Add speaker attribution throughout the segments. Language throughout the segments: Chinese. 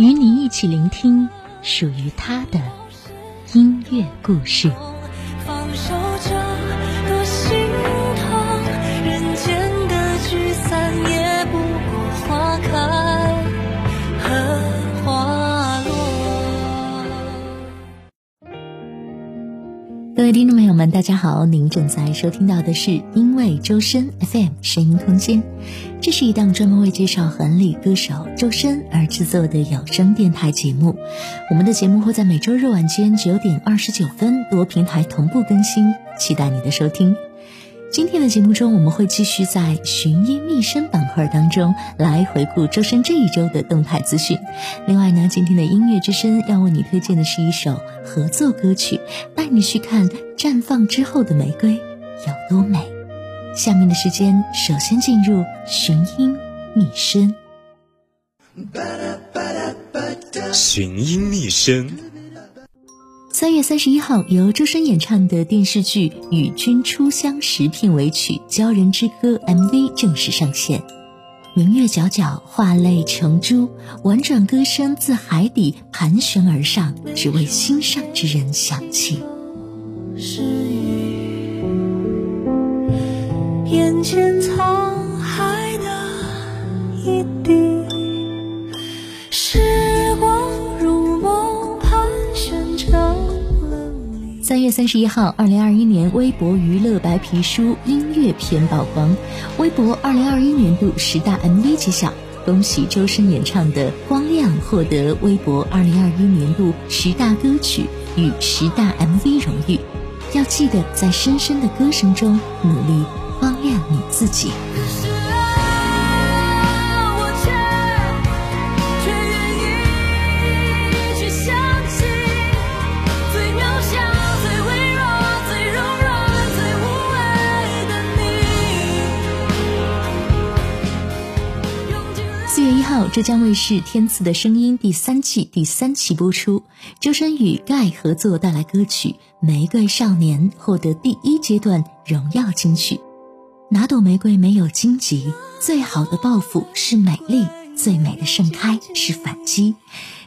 Speaker 1: 与你一起聆听属于他的音乐故事。各位听众朋友们，大家好！您正在收听到的是因为周深 FM 声音空间，这是一档专门为介绍韩里歌手周深而制作的有声电台节目。我们的节目会在每周日晚间九点二十九分多平台同步更新，期待你的收听。今天的节目中，我们会继续在寻音觅声板块当中来回顾周深这一周的动态资讯。另外呢，今天的音乐之声要为你推荐的是一首合作歌曲，带你去看绽放之后的玫瑰有多美。下面的时间，首先进入寻音觅声。
Speaker 2: 寻音觅声。
Speaker 1: 三月三十一号，由周深演唱的电视剧《与君初相识》片尾曲《鲛人之歌》MV 正式上线。明月皎皎，画泪成珠，婉转歌声自海底盘旋而上，只为心上之人响起。是雨，眼前沧海的一滴。三月三十一号，二零二一年微博娱乐白皮书音乐片曝光，微博二零二一年度十大 MV 揭晓，恭喜周深演唱的《光亮》获得微博二零二一年度十大歌曲与十大 MV 荣誉。要记得在深深的歌声中努力光亮你自己。浙江卫视《天赐的声音》第三季第三期播出，周深与盖合作带来歌曲《玫瑰少年》，获得第一阶段荣耀金曲。哪朵玫瑰没有荆棘？最好的报复是美丽，最美的盛开是反击。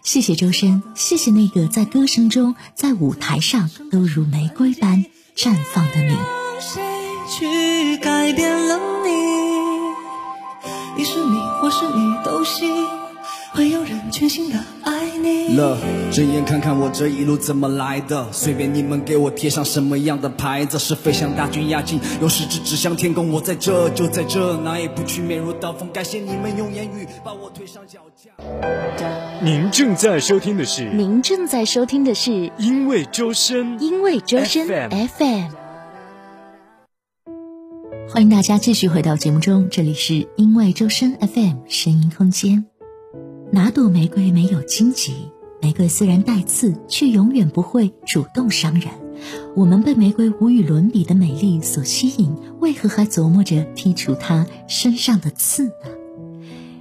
Speaker 1: 谢谢周深，谢谢那个在歌声中、在舞台上都如玫瑰般绽放的你。谁去改变了你你是你，或是你都行，会有人全心的爱你。
Speaker 3: 了，睁眼看看我这一路怎么来的，随便你们给我贴上什么样的牌子，是飞向大军压境，用食指指向天空。我在这，就在这，哪也不去，面如刀锋。感谢你们用言语把我推上脚架。
Speaker 2: 您正在收听的是，
Speaker 1: 您正在收听的是，
Speaker 2: 因为周深，
Speaker 1: 因为周深 FM。欢迎大家继续回到节目中，这里是因为周深 FM 声音空间。哪朵玫瑰没有荆棘？玫瑰虽然带刺，却永远不会主动伤人。我们被玫瑰无与伦比的美丽所吸引，为何还琢磨着剔除它身上的刺呢？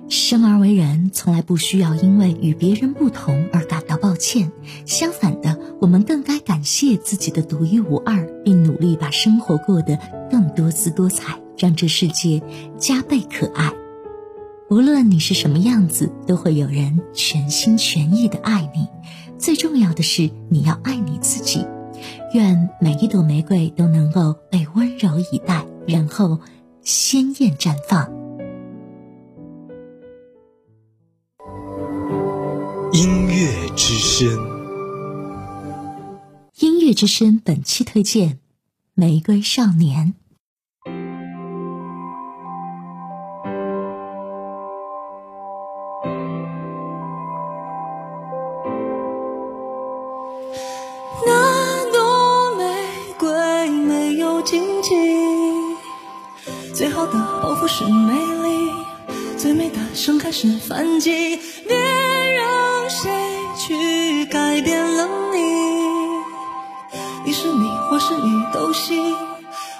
Speaker 1: 生而为人，从来不需要因为与别人不同而感到抱歉。相反的，我们更该感谢自己的独一无二，并努力把生活过得更多姿多彩，让这世界加倍可爱。无论你是什么样子，都会有人全心全意的爱你。最重要的是，你要爱你自己。愿每一朵玫瑰都能够被温柔以待，然后鲜艳绽放。
Speaker 2: 音乐之声，音
Speaker 1: 乐之声本期推荐《玫瑰少年》。
Speaker 4: 荆棘，最好的报复是美丽，最美的盛开是反击。别让谁去改变了你，你是你或是你都行，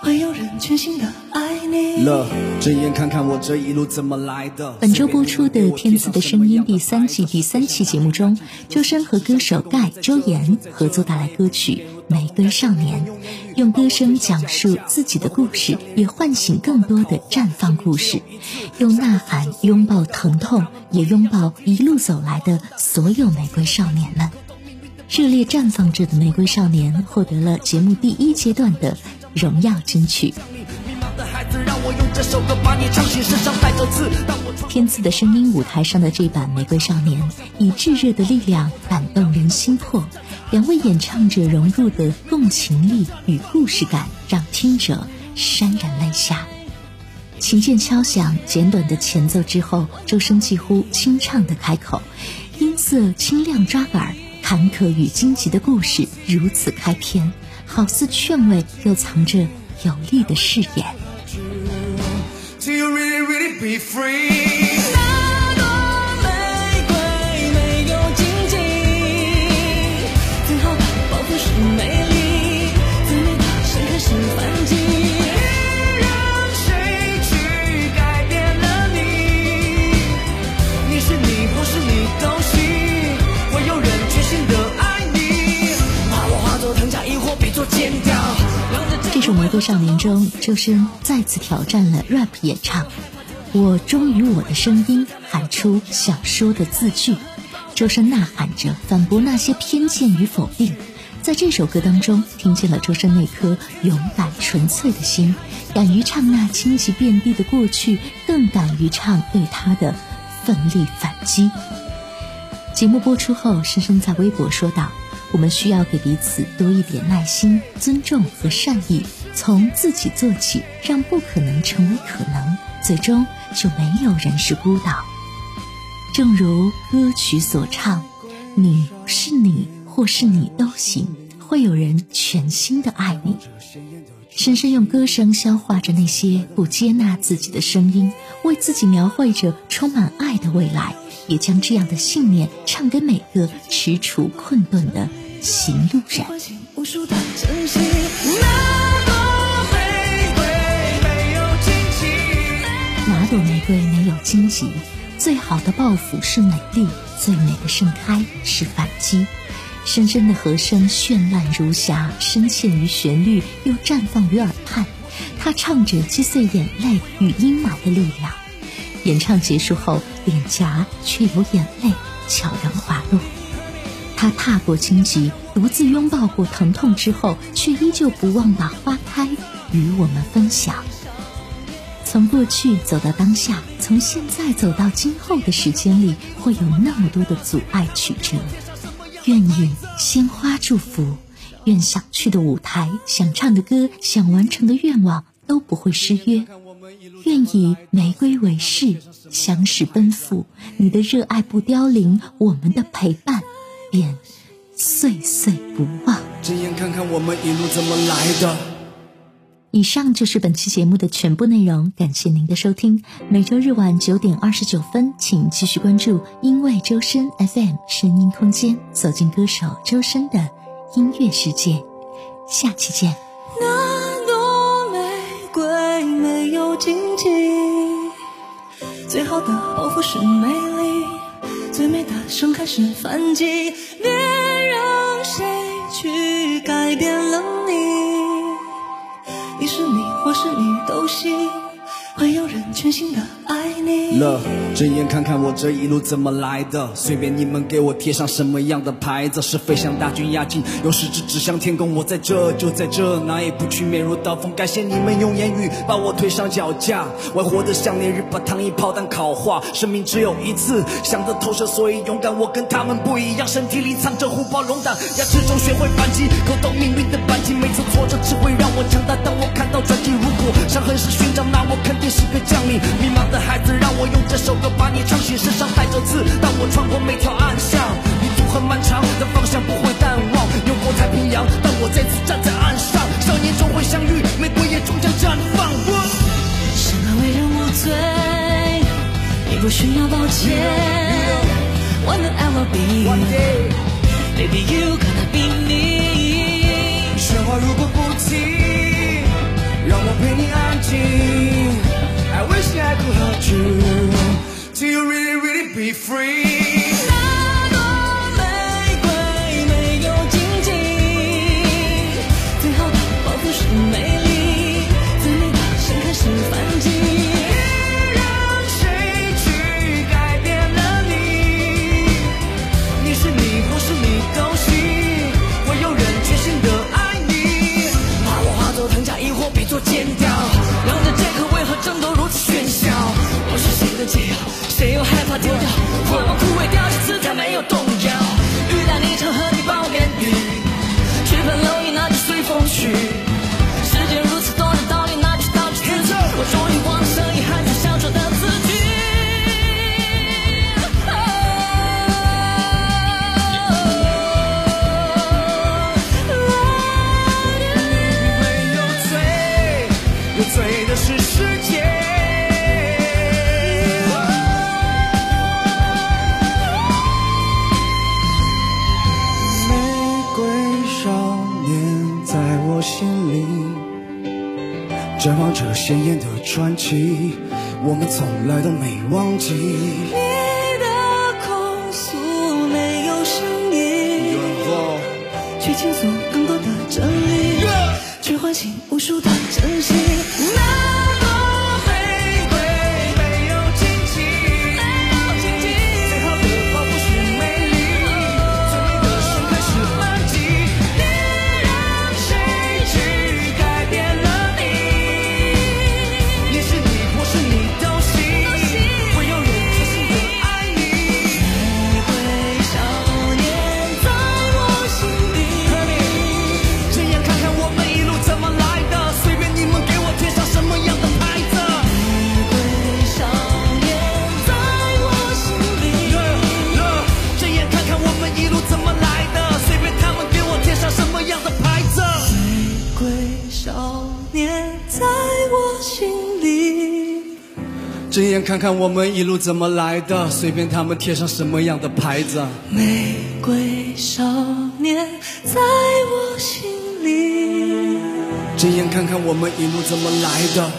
Speaker 4: 会有人全心的爱你。
Speaker 3: 乐，睁眼看看我这一路怎么来的。
Speaker 1: 本周播出的《天赐的声音》第三季第三期节目中，周深和歌手盖周岩合作带来歌曲《玫瑰少年》，用歌声讲述自己的故事，也唤醒更多的绽放故事。用呐喊拥抱疼痛，也拥抱一路走来的所有玫瑰少年们。热烈绽放着的玫瑰少年获得了节目第一阶段的荣耀金曲。天赐的声音舞台上的这版《玫瑰少年》，以炙热的力量感动人心魄。两位演唱者融入的共情力与故事感，让听者潸然泪下。琴键敲响，简短的前奏之后，周深几乎清唱的开口，音色清亮抓耳，坎坷与荆棘的故事如此开篇，好似劝慰，又藏着有力的誓言。多《少年》中，周深再次挑战了 rap 演唱。我忠于我的声音，喊出想说的字句。周深呐喊着反驳那些偏见与否定。在这首歌当中，听见了周深那颗勇敢纯粹的心，敢于唱那荆棘遍地的过去，更敢于唱对他的奋力反击。节目播出后，深深在微博说道：“我们需要给彼此多一点耐心、尊重和善意，从自己做起，让不可能成为可能，最终就没有人是孤岛。”正如歌曲所唱：“你是你，或是你都行，会有人全心的爱你。”深深用歌声消化着那些不接纳自己的声音，为自己描绘着充满爱的未来，也将这样的信念唱给每个踟蹰困顿的行路人。
Speaker 4: 荆棘？
Speaker 1: 最好的报复是美丽，最美的盛开是反击。深深的和声绚烂如霞，深陷于旋律，又绽放于耳畔。他唱着击碎眼泪与阴霾的力量。演唱结束后，脸颊却有眼泪悄然滑落。他踏过荆棘，独自拥抱过疼痛之后，却依旧不忘把花开与我们分享。从过去走到当下，从现在走到今后的时间里，会有那么多的阻碍曲折。愿以鲜花祝福，愿想去的舞台、想唱的歌、想完成的愿望都不会失约。愿以玫瑰为誓，相识奔赴，你的热爱不凋零，我们的陪伴便岁岁不忘。
Speaker 3: 睁眼看看我们一路怎么来的。
Speaker 1: 以上就是本期节目的全部内容，感谢您的收听。每周日晚九点二十九分，请继续关注因为周深 FM 声音空间，走进歌手周深的音乐世界。下期见。
Speaker 4: 那朵玫瑰没有荆棘，最好的报复是美丽，最美的盛开是反击。别让谁去改变了，是你都行，会有人全心的爱。
Speaker 3: 了，睁眼看看我这一路怎么来的，随便你们给我贴上什么样的牌子，是飞向大军压境，用食指指向天空，我在这就在这，哪也不去，面如刀锋。感谢你们用言语把我推上脚架，我活得像烈日把糖衣炮弹烤化，生命只有一次，想得透彻，所以勇敢。我跟他们不一样，身体里藏着虎豹龙胆，牙齿中学会反击，勾动命运的扳机，每次挫折只会让我强大。当我看到转机，如果伤痕是勋章，那我肯定是个将领。迷茫的孩子，让我用这首歌把你唱醒，身上带着刺，当我穿过每条暗巷，旅途很漫长，但方向不会淡忘。游过太平洋，当我再次站在岸上，少年终会相遇，玫瑰也终将绽放。我
Speaker 4: 生而为人无罪，你不需要抱歉。One day I will be
Speaker 3: One day
Speaker 4: baby you gonna be me。
Speaker 3: 喧哗如果不停，让我陪你安静。I wish I could hold you till you really really be free。来都没忘记。
Speaker 4: 你的控诉没有声音，去倾诉更多的真理，去唤醒无数的真心。
Speaker 3: 睁眼看看我们一路怎么来的，随便他们贴上什么样的牌子。
Speaker 4: 玫瑰少年在我心里。
Speaker 3: 睁眼看看我们一路怎么来的，